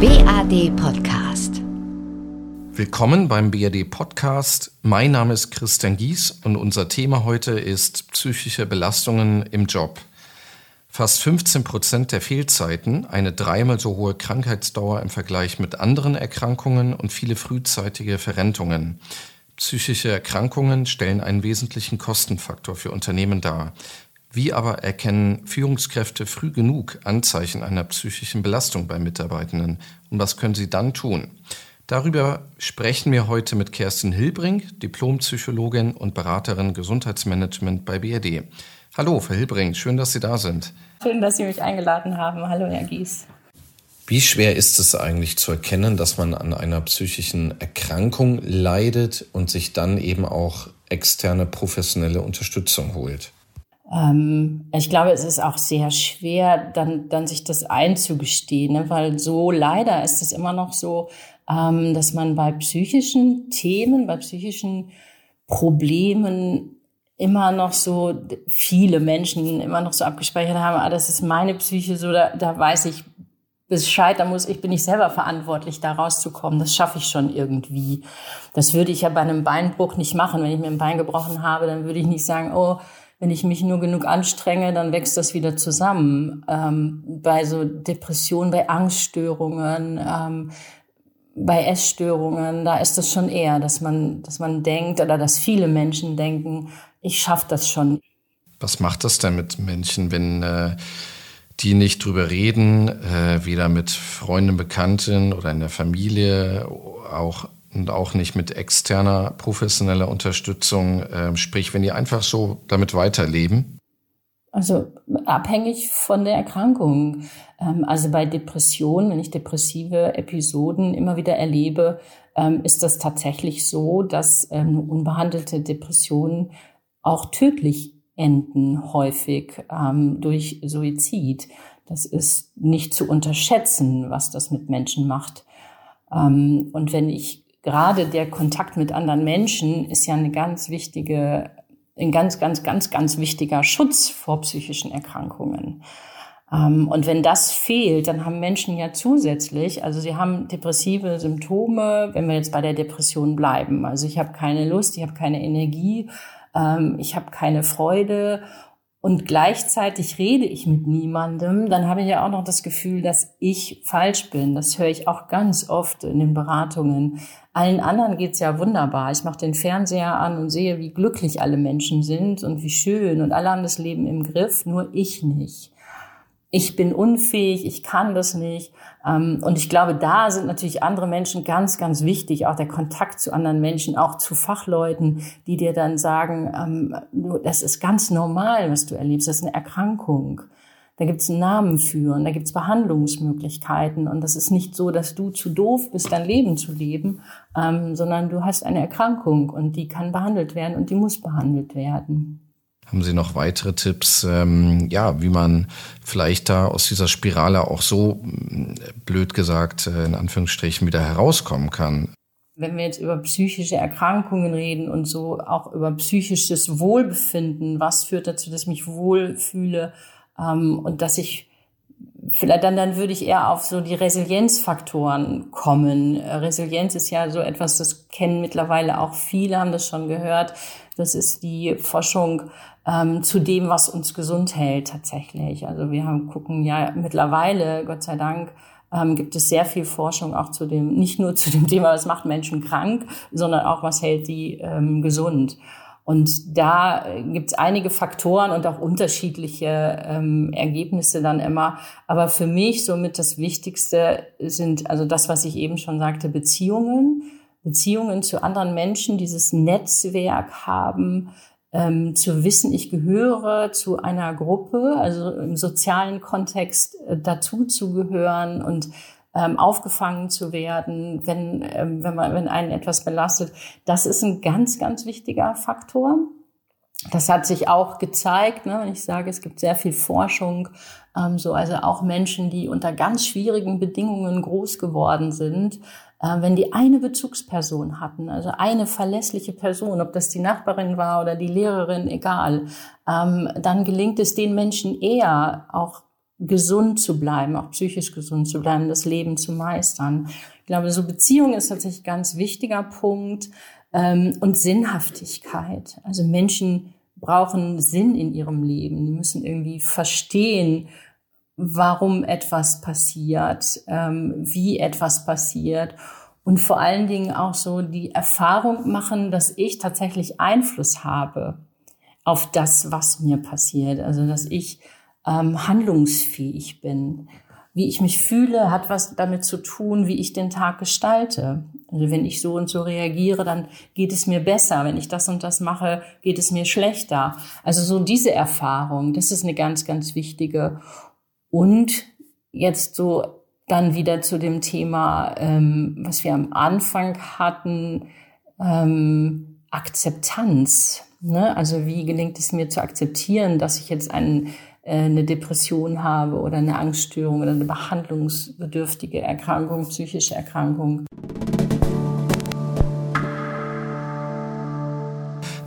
BAD Podcast. Willkommen beim BAD Podcast. Mein Name ist Christian Gies und unser Thema heute ist psychische Belastungen im Job. Fast 15 Prozent der Fehlzeiten, eine dreimal so hohe Krankheitsdauer im Vergleich mit anderen Erkrankungen und viele frühzeitige Verrentungen. Psychische Erkrankungen stellen einen wesentlichen Kostenfaktor für Unternehmen dar. Wie aber erkennen Führungskräfte früh genug Anzeichen einer psychischen Belastung bei Mitarbeitenden und was können sie dann tun? Darüber sprechen wir heute mit Kerstin Hilbring, Diplompsychologin und Beraterin Gesundheitsmanagement bei BRD. Hallo, Frau Hilbring, schön, dass Sie da sind. Schön, dass Sie mich eingeladen haben. Hallo, Herr Gies. Wie schwer ist es eigentlich zu erkennen, dass man an einer psychischen Erkrankung leidet und sich dann eben auch externe professionelle Unterstützung holt? Ähm, ich glaube, es ist auch sehr schwer, dann, dann sich das einzugestehen, ne? weil so leider ist es immer noch so, ähm, dass man bei psychischen Themen, bei psychischen Problemen immer noch so viele Menschen immer noch so abgespeichert haben, ah, das ist meine Psyche, so da, da weiß ich Bescheid, da muss ich bin ich selber verantwortlich, da rauszukommen. Das schaffe ich schon irgendwie. Das würde ich ja bei einem Beinbruch nicht machen. Wenn ich mir ein Bein gebrochen habe, dann würde ich nicht sagen, oh, wenn ich mich nur genug anstrenge, dann wächst das wieder zusammen. Ähm, bei so Depressionen, bei Angststörungen, ähm, bei Essstörungen, da ist es schon eher, dass man, dass man denkt oder dass viele Menschen denken, ich schaffe das schon. Was macht das denn mit Menschen, wenn äh, die nicht drüber reden, äh, weder mit Freunden, Bekannten oder in der Familie, auch und auch nicht mit externer professioneller Unterstützung, äh, sprich, wenn die einfach so damit weiterleben? Also abhängig von der Erkrankung. Ähm, also bei Depressionen, wenn ich depressive Episoden immer wieder erlebe, ähm, ist das tatsächlich so, dass ähm, unbehandelte Depressionen auch tödlich enden, häufig ähm, durch Suizid. Das ist nicht zu unterschätzen, was das mit Menschen macht. Ähm, und wenn ich gerade der Kontakt mit anderen Menschen ist ja eine ganz wichtige, ein ganz, ganz, ganz, ganz wichtiger Schutz vor psychischen Erkrankungen. Ähm, und wenn das fehlt, dann haben Menschen ja zusätzlich, also sie haben depressive Symptome, wenn wir jetzt bei der Depression bleiben. Also ich habe keine Lust, ich habe keine Energie, ähm, ich habe keine Freude und gleichzeitig rede ich mit niemandem, dann habe ich ja auch noch das Gefühl, dass ich falsch bin. Das höre ich auch ganz oft in den Beratungen. Allen anderen geht's ja wunderbar. Ich mache den Fernseher an und sehe, wie glücklich alle Menschen sind und wie schön und alle haben das Leben im Griff, nur ich nicht ich bin unfähig, ich kann das nicht. Ähm, und ich glaube, da sind natürlich andere Menschen ganz, ganz wichtig, auch der Kontakt zu anderen Menschen, auch zu Fachleuten, die dir dann sagen, ähm, das ist ganz normal, was du erlebst, das ist eine Erkrankung. Da gibt es einen Namen für und da gibt es Behandlungsmöglichkeiten. Und das ist nicht so, dass du zu doof bist, dein Leben zu leben, ähm, sondern du hast eine Erkrankung und die kann behandelt werden und die muss behandelt werden. Haben Sie noch weitere Tipps, ähm, ja, wie man vielleicht da aus dieser Spirale auch so mm, blöd gesagt äh, in Anführungsstrichen wieder herauskommen kann? Wenn wir jetzt über psychische Erkrankungen reden und so auch über psychisches Wohlbefinden, was führt dazu, dass ich mich wohlfühle ähm, und dass ich vielleicht dann, dann würde ich eher auf so die Resilienzfaktoren kommen. Resilienz ist ja so etwas, das kennen mittlerweile auch viele, haben das schon gehört. Das ist die Forschung ähm, zu dem, was uns gesund hält tatsächlich. Also wir haben, gucken ja mittlerweile, Gott sei Dank, ähm, gibt es sehr viel Forschung auch zu dem, nicht nur zu dem Thema, was macht Menschen krank, sondern auch, was hält die ähm, gesund. Und da äh, gibt es einige Faktoren und auch unterschiedliche ähm, Ergebnisse dann immer. Aber für mich somit das Wichtigste sind, also das, was ich eben schon sagte, Beziehungen. Beziehungen zu anderen Menschen, dieses Netzwerk haben, ähm, zu wissen, ich gehöre zu einer Gruppe, also im sozialen Kontext äh, dazu zu gehören und ähm, aufgefangen zu werden, wenn, ähm, wenn, man, wenn einen etwas belastet. Das ist ein ganz, ganz wichtiger Faktor. Das hat sich auch gezeigt, ne, wenn ich sage, es gibt sehr viel Forschung, ähm, so also auch Menschen, die unter ganz schwierigen Bedingungen groß geworden sind, äh, wenn die eine Bezugsperson hatten, also eine verlässliche Person, ob das die Nachbarin war oder die Lehrerin, egal, ähm, dann gelingt es den Menschen eher, auch gesund zu bleiben, auch psychisch gesund zu bleiben, das Leben zu meistern. Ich glaube, so Beziehung ist tatsächlich ein ganz wichtiger Punkt ähm, und Sinnhaftigkeit. Also Menschen brauchen Sinn in ihrem Leben. Die müssen irgendwie verstehen, warum etwas passiert, ähm, wie etwas passiert und vor allen Dingen auch so die Erfahrung machen, dass ich tatsächlich Einfluss habe auf das, was mir passiert. Also dass ich ähm, handlungsfähig bin. Wie ich mich fühle, hat was damit zu tun, wie ich den Tag gestalte. Also wenn ich so und so reagiere, dann geht es mir besser. Wenn ich das und das mache, geht es mir schlechter. Also so diese Erfahrung, das ist eine ganz, ganz wichtige. Und jetzt so dann wieder zu dem Thema, ähm, was wir am Anfang hatten, ähm, Akzeptanz. Ne? Also wie gelingt es mir zu akzeptieren, dass ich jetzt einen, eine Depression habe oder eine Angststörung oder eine behandlungsbedürftige Erkrankung, psychische Erkrankung.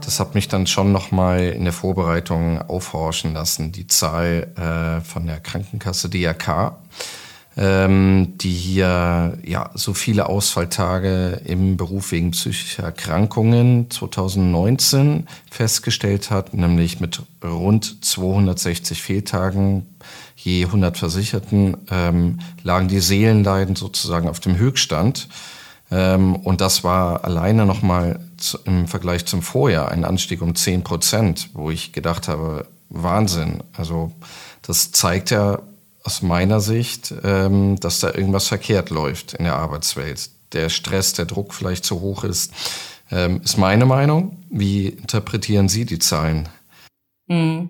Das hat mich dann schon nochmal in der Vorbereitung aufhorchen lassen, die Zahl äh, von der Krankenkasse DRK ähm, die hier ja so viele Ausfalltage im Beruf wegen psychischer Erkrankungen 2019 festgestellt hat, nämlich mit rund 260 Fehltagen je 100 Versicherten ähm, lagen die Seelenleiden sozusagen auf dem Höchststand. Ähm, und das war alleine nochmal im Vergleich zum Vorjahr ein Anstieg um 10 Prozent, wo ich gedacht habe, Wahnsinn. Also das zeigt ja, aus meiner Sicht, ähm, dass da irgendwas verkehrt läuft in der Arbeitswelt. Der Stress, der Druck vielleicht zu hoch ist, ähm, ist meine Meinung. Wie interpretieren Sie die Zahlen? Mhm.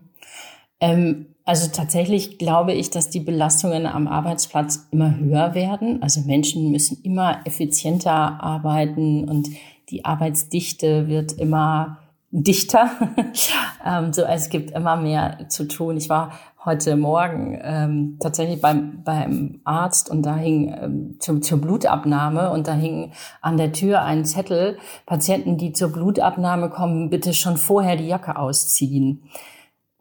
Ähm, also tatsächlich glaube ich, dass die Belastungen am Arbeitsplatz immer höher werden. Also Menschen müssen immer effizienter arbeiten und die Arbeitsdichte wird immer dichter. ähm, so, es gibt immer mehr zu tun. Ich war heute Morgen ähm, tatsächlich beim, beim Arzt und da hing ähm, zum, zur Blutabnahme und da hing an der Tür ein Zettel, Patienten, die zur Blutabnahme kommen, bitte schon vorher die Jacke ausziehen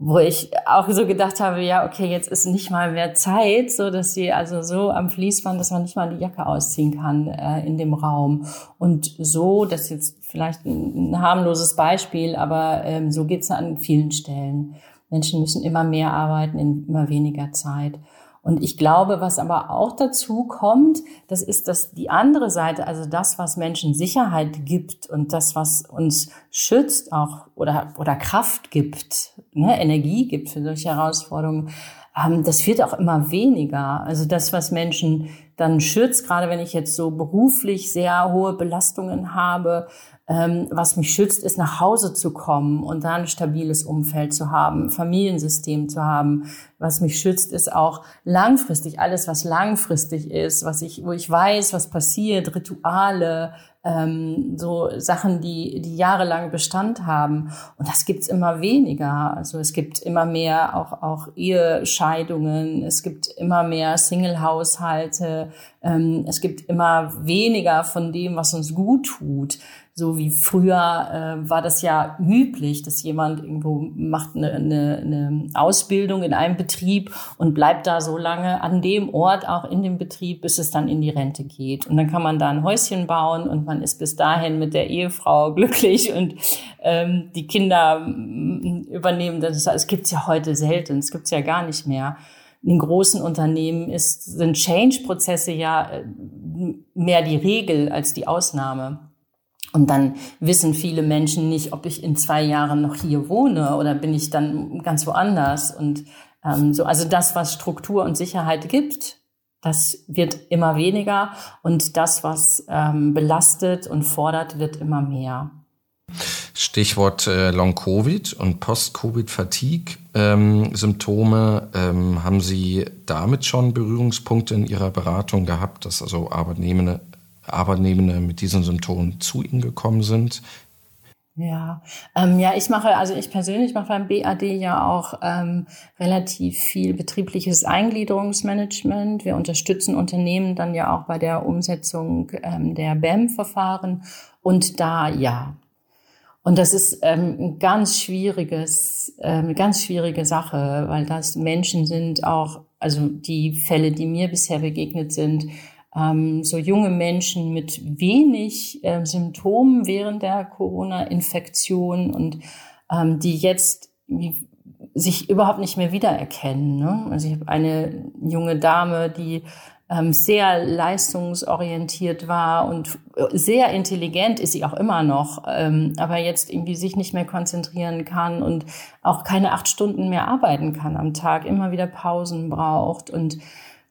wo ich auch so gedacht habe, ja, okay, jetzt ist nicht mal mehr Zeit, so dass sie also so am Fließband, dass man nicht mal die Jacke ausziehen kann äh, in dem Raum. Und so, das ist jetzt vielleicht ein, harmloses Beispiel, aber ähm, so geht's an vielen Stellen. Menschen müssen immer mehr arbeiten in immer weniger Zeit. Und ich glaube, was aber auch dazu kommt, das ist, dass die andere Seite, also das, was Menschen Sicherheit gibt und das, was uns schützt auch oder, oder Kraft gibt, ne, Energie gibt für solche Herausforderungen, ähm, das wird auch immer weniger. Also das, was Menschen dann schützt, gerade wenn ich jetzt so beruflich sehr hohe Belastungen habe, was mich schützt, ist nach Hause zu kommen und da ein stabiles Umfeld zu haben, Familiensystem zu haben. Was mich schützt, ist auch langfristig alles, was langfristig ist, was ich, wo ich weiß, was passiert, Rituale, ähm, so Sachen, die, die jahrelang Bestand haben. Und das gibt's immer weniger. Also es gibt immer mehr auch, auch Ehescheidungen, es gibt immer mehr Single-Haushalte, ähm, es gibt immer weniger von dem, was uns gut tut. So wie früher äh, war das ja üblich, dass jemand irgendwo macht eine, eine, eine Ausbildung in einem Betrieb und bleibt da so lange an dem Ort, auch in dem Betrieb, bis es dann in die Rente geht. Und dann kann man da ein Häuschen bauen und man ist bis dahin mit der Ehefrau glücklich und ähm, die Kinder mm, übernehmen das. Es gibt's ja heute selten, es gibt's ja gar nicht mehr. In großen Unternehmen ist, sind Change-Prozesse ja äh, mehr die Regel als die Ausnahme. Und dann wissen viele Menschen nicht, ob ich in zwei Jahren noch hier wohne oder bin ich dann ganz woanders. Und ähm, so, also das, was Struktur und Sicherheit gibt, das wird immer weniger und das, was ähm, belastet und fordert, wird immer mehr. Stichwort äh, Long-Covid und Post-Covid-Fatigue-Symptome. Ähm, ähm, haben Sie damit schon Berührungspunkte in Ihrer Beratung gehabt, dass also Arbeitnehmende Arbeitnehmende mit diesen Symptomen zu Ihnen gekommen sind? Ja, ähm, ja, ich mache, also ich persönlich mache beim BAD ja auch ähm, relativ viel betriebliches Eingliederungsmanagement. Wir unterstützen Unternehmen dann ja auch bei der Umsetzung ähm, der BAM-Verfahren und da ja. Und das ist ähm, ein ganz schwieriges, ähm, ganz schwierige Sache, weil das Menschen sind auch also die Fälle, die mir bisher begegnet sind, ähm, so junge Menschen mit wenig äh, Symptomen während der Corona-Infektion und ähm, die jetzt sich überhaupt nicht mehr wiedererkennen. Ne? Also ich habe eine junge Dame, die ähm, sehr leistungsorientiert war und sehr intelligent ist sie auch immer noch, ähm, aber jetzt irgendwie sich nicht mehr konzentrieren kann und auch keine acht Stunden mehr arbeiten kann am Tag, immer wieder Pausen braucht und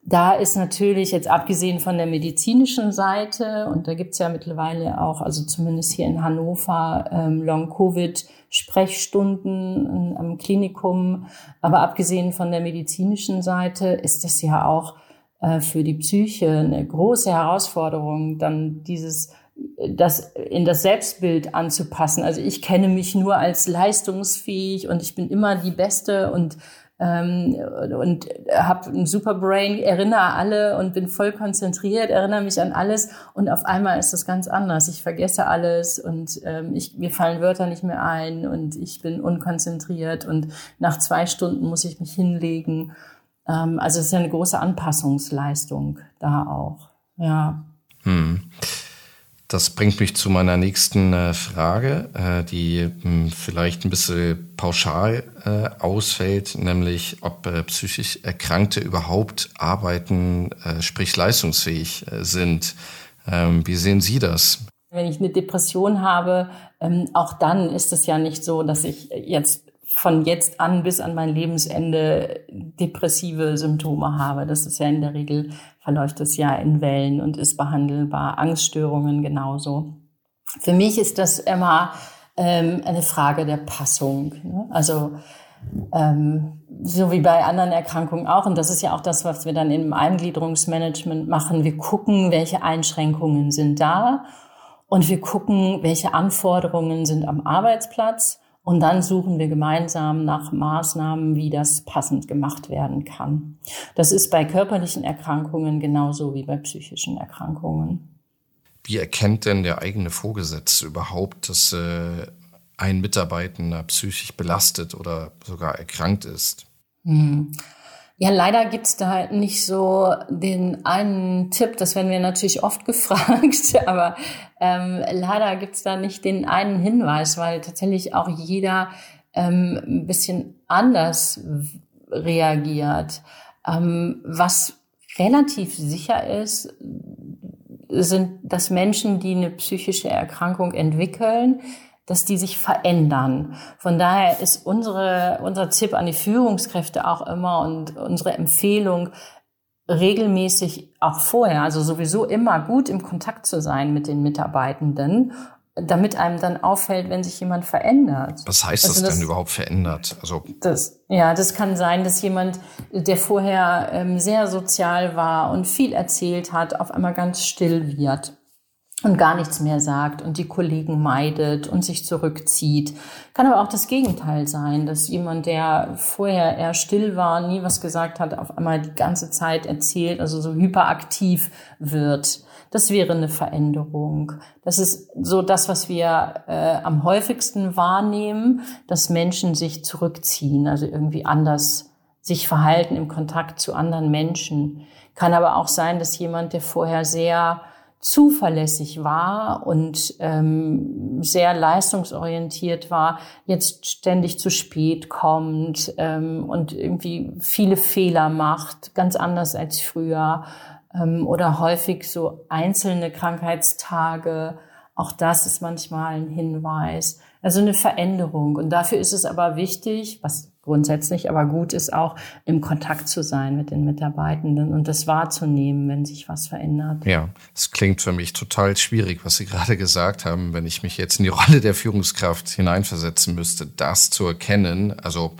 da ist natürlich jetzt abgesehen von der medizinischen Seite, und da gibt's ja mittlerweile auch, also zumindest hier in Hannover, ähm, Long-Covid-Sprechstunden am Klinikum, aber abgesehen von der medizinischen Seite ist das ja auch äh, für die Psyche eine große Herausforderung, dann dieses das in das Selbstbild anzupassen. Also ich kenne mich nur als leistungsfähig und ich bin immer die Beste und ähm, und habe ein super Brain, erinnere alle und bin voll konzentriert, erinnere mich an alles und auf einmal ist das ganz anders. Ich vergesse alles und ähm, ich, mir fallen Wörter nicht mehr ein und ich bin unkonzentriert und nach zwei Stunden muss ich mich hinlegen. Ähm, also es ist ja eine große Anpassungsleistung da auch. Ja. Hm. Das bringt mich zu meiner nächsten äh, Frage, äh, die hm, vielleicht ein bisschen pauschal äh, ausfällt, nämlich ob psychisch Erkrankte überhaupt arbeiten, sprich leistungsfähig äh, sind. Ähm, wie sehen Sie das? Wenn ich eine Depression habe, ähm, auch dann ist es ja nicht so, dass ich jetzt von jetzt an bis an mein Lebensende depressive Symptome habe. Das ist ja in der Regel, verläuft es ja in Wellen und ist behandelbar. Angststörungen genauso. Für mich ist das immer ähm, eine Frage der Passung. Ne? Also ähm, so wie bei anderen Erkrankungen auch. Und das ist ja auch das, was wir dann im Eingliederungsmanagement machen. Wir gucken, welche Einschränkungen sind da und wir gucken, welche Anforderungen sind am Arbeitsplatz und dann suchen wir gemeinsam nach Maßnahmen, wie das passend gemacht werden kann. Das ist bei körperlichen Erkrankungen genauso wie bei psychischen Erkrankungen. Wie erkennt denn der eigene Vorgesetzte überhaupt, dass äh, ein Mitarbeitender psychisch belastet oder sogar erkrankt ist? Hm. Ja, leider gibt's da nicht so den einen Tipp, das werden wir natürlich oft gefragt, aber ähm, leider gibt's da nicht den einen Hinweis, weil tatsächlich auch jeder ähm, ein bisschen anders reagiert. Ähm, was relativ sicher ist, sind, dass Menschen, die eine psychische Erkrankung entwickeln, dass die sich verändern. Von daher ist unsere, unser Tipp an die Führungskräfte auch immer und unsere Empfehlung, regelmäßig auch vorher, also sowieso immer gut im Kontakt zu sein mit den Mitarbeitenden, damit einem dann auffällt, wenn sich jemand verändert. Was heißt also das, denn überhaupt verändert? Also das, ja, das kann sein, dass jemand, der vorher ähm, sehr sozial war und viel erzählt hat, auf einmal ganz still wird und gar nichts mehr sagt und die Kollegen meidet und sich zurückzieht. Kann aber auch das Gegenteil sein, dass jemand, der vorher eher still war, nie was gesagt hat, auf einmal die ganze Zeit erzählt, also so hyperaktiv wird. Das wäre eine Veränderung. Das ist so das, was wir äh, am häufigsten wahrnehmen, dass Menschen sich zurückziehen, also irgendwie anders sich verhalten im Kontakt zu anderen Menschen. Kann aber auch sein, dass jemand, der vorher sehr zuverlässig war und ähm, sehr leistungsorientiert war, jetzt ständig zu spät kommt ähm, und irgendwie viele Fehler macht, ganz anders als früher ähm, oder häufig so einzelne Krankheitstage. Auch das ist manchmal ein Hinweis. Also eine Veränderung. Und dafür ist es aber wichtig, was grundsätzlich aber gut ist, auch im Kontakt zu sein mit den Mitarbeitenden und das wahrzunehmen, wenn sich was verändert. Ja, es klingt für mich total schwierig, was Sie gerade gesagt haben, wenn ich mich jetzt in die Rolle der Führungskraft hineinversetzen müsste, das zu erkennen. Also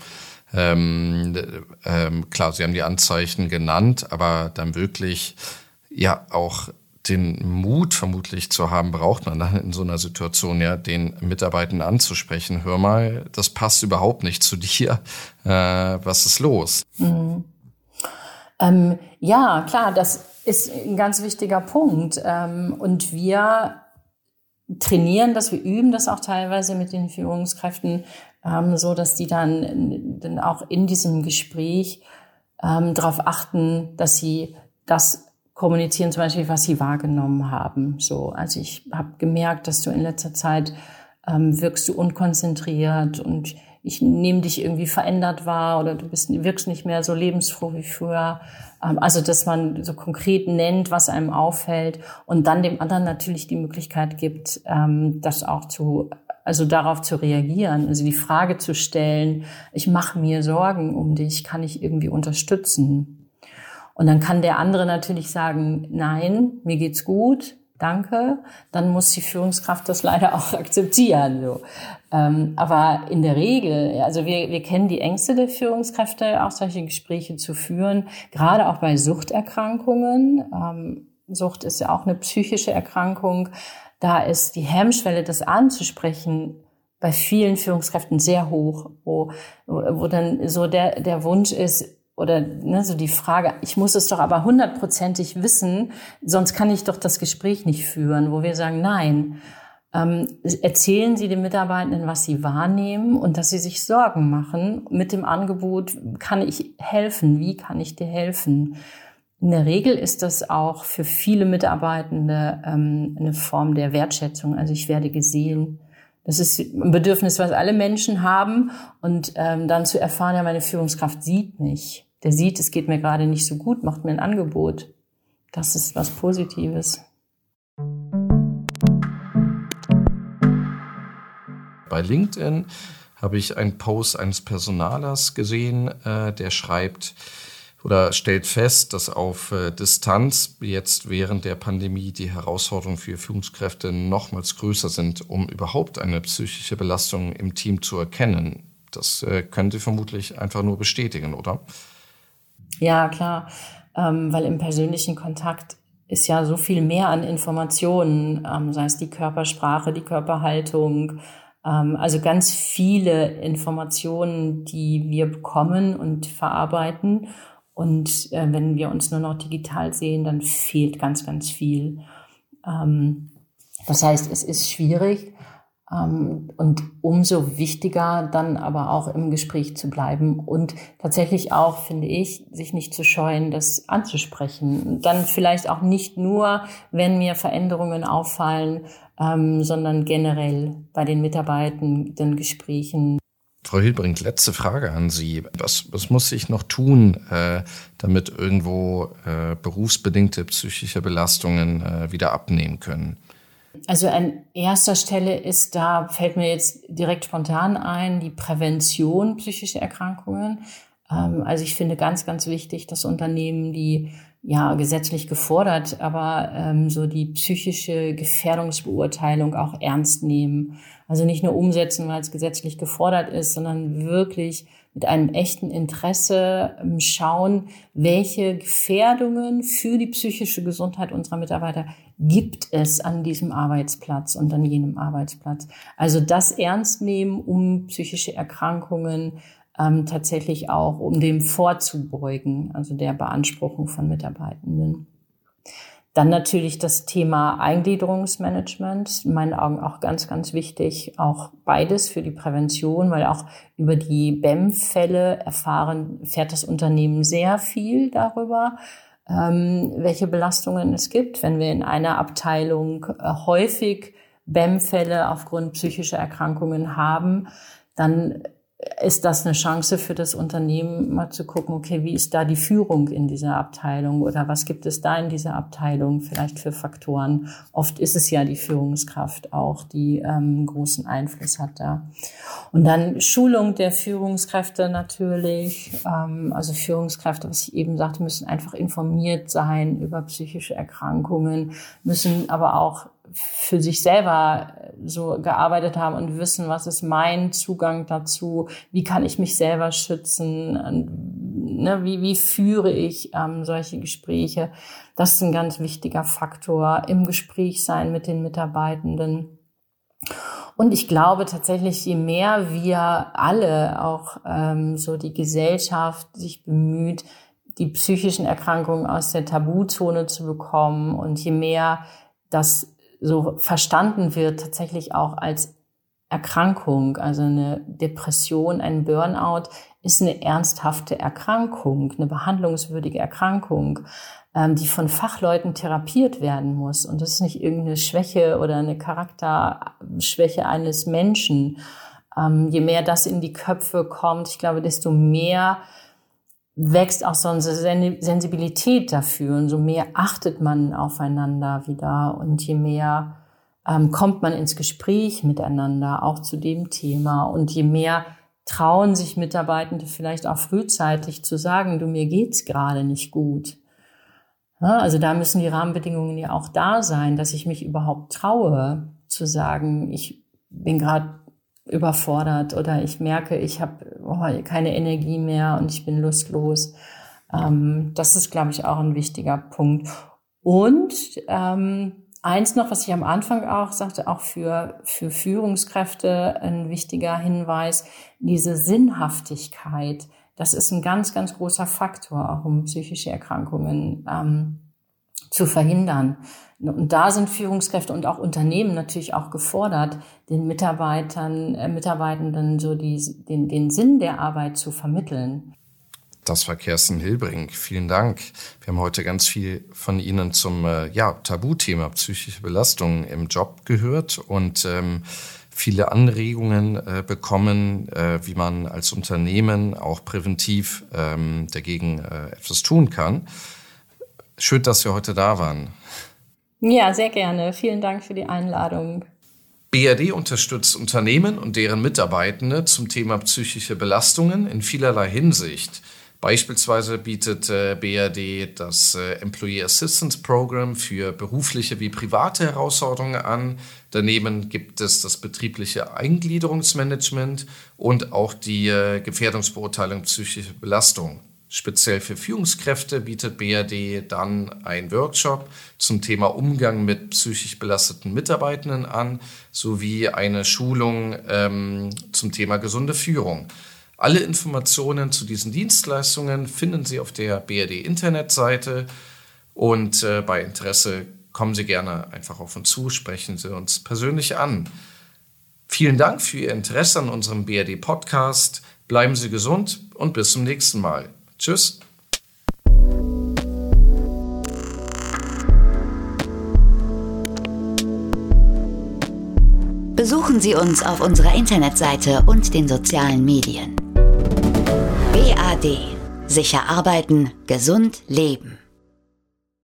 ähm, ähm, klar, Sie haben die Anzeichen genannt, aber dann wirklich ja auch den Mut vermutlich zu haben, braucht man dann in so einer Situation ja, den Mitarbeitenden anzusprechen. Hör mal, das passt überhaupt nicht zu dir. Äh, was ist los? Mhm. Ähm, ja, klar, das ist ein ganz wichtiger Punkt. Ähm, und wir trainieren das, wir üben das auch teilweise mit den Führungskräften, ähm, so dass die dann, dann auch in diesem Gespräch ähm, darauf achten, dass sie das kommunizieren, zum Beispiel, was sie wahrgenommen haben. So, also ich habe gemerkt, dass du in letzter Zeit ähm, wirkst du unkonzentriert und ich nehme dich irgendwie verändert wahr oder du bist, wirkst nicht mehr so lebensfroh wie früher. Ähm, also, dass man so konkret nennt, was einem auffällt und dann dem anderen natürlich die Möglichkeit gibt, ähm, das auch zu, also darauf zu reagieren, also die Frage zu stellen, ich mache mir Sorgen um dich, kann ich irgendwie unterstützen? Und dann kann der andere natürlich sagen, nein, mir geht's gut, danke, dann muss die Führungskraft das leider auch akzeptieren. So. Ähm, aber in der Regel, also wir, wir kennen die Ängste der Führungskräfte, auch solche Gespräche zu führen, gerade auch bei Suchterkrankungen. Ähm, Sucht ist ja auch eine psychische Erkrankung. Da ist die Hemmschwelle, das anzusprechen, bei vielen Führungskräften sehr hoch, wo, wo dann so der, der Wunsch ist, oder ne, so die Frage, ich muss es doch aber hundertprozentig wissen, sonst kann ich doch das Gespräch nicht führen, wo wir sagen, nein, ähm, erzählen Sie den Mitarbeitenden, was sie wahrnehmen und dass sie sich Sorgen machen mit dem Angebot, kann ich helfen, wie kann ich dir helfen? In der Regel ist das auch für viele Mitarbeitende ähm, eine Form der Wertschätzung. Also ich werde gesehen. Das ist ein Bedürfnis, was alle Menschen haben. Und ähm, dann zu erfahren, ja, meine Führungskraft sieht mich der sieht, es geht mir gerade nicht so gut, macht mir ein Angebot. Das ist was Positives. Bei LinkedIn habe ich einen Post eines Personalers gesehen, äh, der schreibt oder stellt fest, dass auf äh, Distanz jetzt während der Pandemie die Herausforderungen für Führungskräfte nochmals größer sind, um überhaupt eine psychische Belastung im Team zu erkennen. Das äh, könnte vermutlich einfach nur bestätigen, oder? Ja, klar, ähm, weil im persönlichen Kontakt ist ja so viel mehr an Informationen, ähm, sei es die Körpersprache, die Körperhaltung, ähm, also ganz viele Informationen, die wir bekommen und verarbeiten. Und äh, wenn wir uns nur noch digital sehen, dann fehlt ganz, ganz viel. Ähm, das heißt, es ist schwierig. Ähm, und umso wichtiger dann aber auch im Gespräch zu bleiben und tatsächlich auch, finde ich, sich nicht zu scheuen, das anzusprechen. Dann vielleicht auch nicht nur, wenn mir Veränderungen auffallen, ähm, sondern generell bei den mitarbeitenden Gesprächen. Frau Hilbrink, letzte Frage an Sie. Was, was muss ich noch tun, äh, damit irgendwo äh, berufsbedingte psychische Belastungen äh, wieder abnehmen können? Also an erster Stelle ist da, fällt mir jetzt direkt spontan ein, die Prävention psychischer Erkrankungen. Ähm, also ich finde ganz, ganz wichtig, dass Unternehmen, die ja gesetzlich gefordert, aber ähm, so die psychische Gefährdungsbeurteilung auch ernst nehmen. Also nicht nur umsetzen, weil es gesetzlich gefordert ist, sondern wirklich mit einem echten Interesse ähm, schauen, welche Gefährdungen für die psychische Gesundheit unserer Mitarbeiter gibt es an diesem Arbeitsplatz und an jenem Arbeitsplatz. Also das ernst nehmen, um psychische Erkrankungen ähm, tatsächlich auch, um dem vorzubeugen, also der Beanspruchung von Mitarbeitenden. Dann natürlich das Thema Eingliederungsmanagement, in meinen Augen auch ganz, ganz wichtig, auch beides für die Prävention, weil auch über die BEM-Fälle erfahren, fährt das Unternehmen sehr viel darüber, ähm, welche Belastungen es gibt. Wenn wir in einer Abteilung äh, häufig BEM-Fälle aufgrund psychischer Erkrankungen haben, dann ist das eine Chance für das Unternehmen, mal zu gucken, okay, wie ist da die Führung in dieser Abteilung oder was gibt es da in dieser Abteilung vielleicht für Faktoren? Oft ist es ja die Führungskraft auch, die ähm, großen Einfluss hat da. Und dann Schulung der Führungskräfte natürlich. Ähm, also Führungskräfte, was ich eben sagte, müssen einfach informiert sein über psychische Erkrankungen, müssen aber auch für sich selber so gearbeitet haben und wissen, was ist mein Zugang dazu, wie kann ich mich selber schützen, ne, wie, wie führe ich ähm, solche Gespräche. Das ist ein ganz wichtiger Faktor im Gespräch sein mit den Mitarbeitenden. Und ich glaube tatsächlich, je mehr wir alle, auch ähm, so die Gesellschaft sich bemüht, die psychischen Erkrankungen aus der Tabuzone zu bekommen und je mehr das so verstanden wird, tatsächlich auch als Erkrankung, also eine Depression, ein Burnout, ist eine ernsthafte Erkrankung, eine behandlungswürdige Erkrankung, ähm, die von Fachleuten therapiert werden muss. Und das ist nicht irgendeine Schwäche oder eine Charakterschwäche eines Menschen. Ähm, je mehr das in die Köpfe kommt, ich glaube, desto mehr wächst auch so eine Sensibilität dafür und so mehr achtet man aufeinander wieder und je mehr ähm, kommt man ins Gespräch miteinander, auch zu dem Thema und je mehr trauen sich Mitarbeitende vielleicht auch frühzeitig zu sagen, du, mir geht's gerade nicht gut. Ja, also da müssen die Rahmenbedingungen ja auch da sein, dass ich mich überhaupt traue zu sagen, ich bin gerade überfordert oder ich merke, ich habe oh, keine Energie mehr und ich bin lustlos. Ähm, das ist, glaube ich, auch ein wichtiger Punkt. Und ähm, eins noch, was ich am Anfang auch sagte, auch für, für Führungskräfte ein wichtiger Hinweis, diese Sinnhaftigkeit. Das ist ein ganz, ganz großer Faktor, auch um psychische Erkrankungen ähm, zu verhindern. Und da sind Führungskräfte und auch Unternehmen natürlich auch gefordert, den Mitarbeitern, äh, Mitarbeitenden so die, den, den Sinn der Arbeit zu vermitteln. Das war Kerstin Hilbrink. Vielen Dank. Wir haben heute ganz viel von Ihnen zum äh, ja, Tabuthema psychische Belastungen im Job gehört und ähm, viele Anregungen äh, bekommen, äh, wie man als Unternehmen auch präventiv ähm, dagegen äh, etwas tun kann. Schön, dass Sie heute da waren. Ja, sehr gerne. Vielen Dank für die Einladung. BRD unterstützt Unternehmen und deren Mitarbeitende zum Thema psychische Belastungen in vielerlei Hinsicht. Beispielsweise bietet äh, BRD das äh, Employee Assistance Program für berufliche wie private Herausforderungen an. Daneben gibt es das betriebliche Eingliederungsmanagement und auch die äh, Gefährdungsbeurteilung psychischer Belastung. Speziell für Führungskräfte bietet BRD dann einen Workshop zum Thema Umgang mit psychisch belasteten Mitarbeitenden an, sowie eine Schulung ähm, zum Thema gesunde Führung. Alle Informationen zu diesen Dienstleistungen finden Sie auf der BRD-Internetseite und äh, bei Interesse kommen Sie gerne einfach auf uns zu, sprechen Sie uns persönlich an. Vielen Dank für Ihr Interesse an unserem BRD-Podcast. Bleiben Sie gesund und bis zum nächsten Mal. Tschüss. Besuchen Sie uns auf unserer Internetseite und den sozialen Medien. BAD. Sicher arbeiten, gesund leben.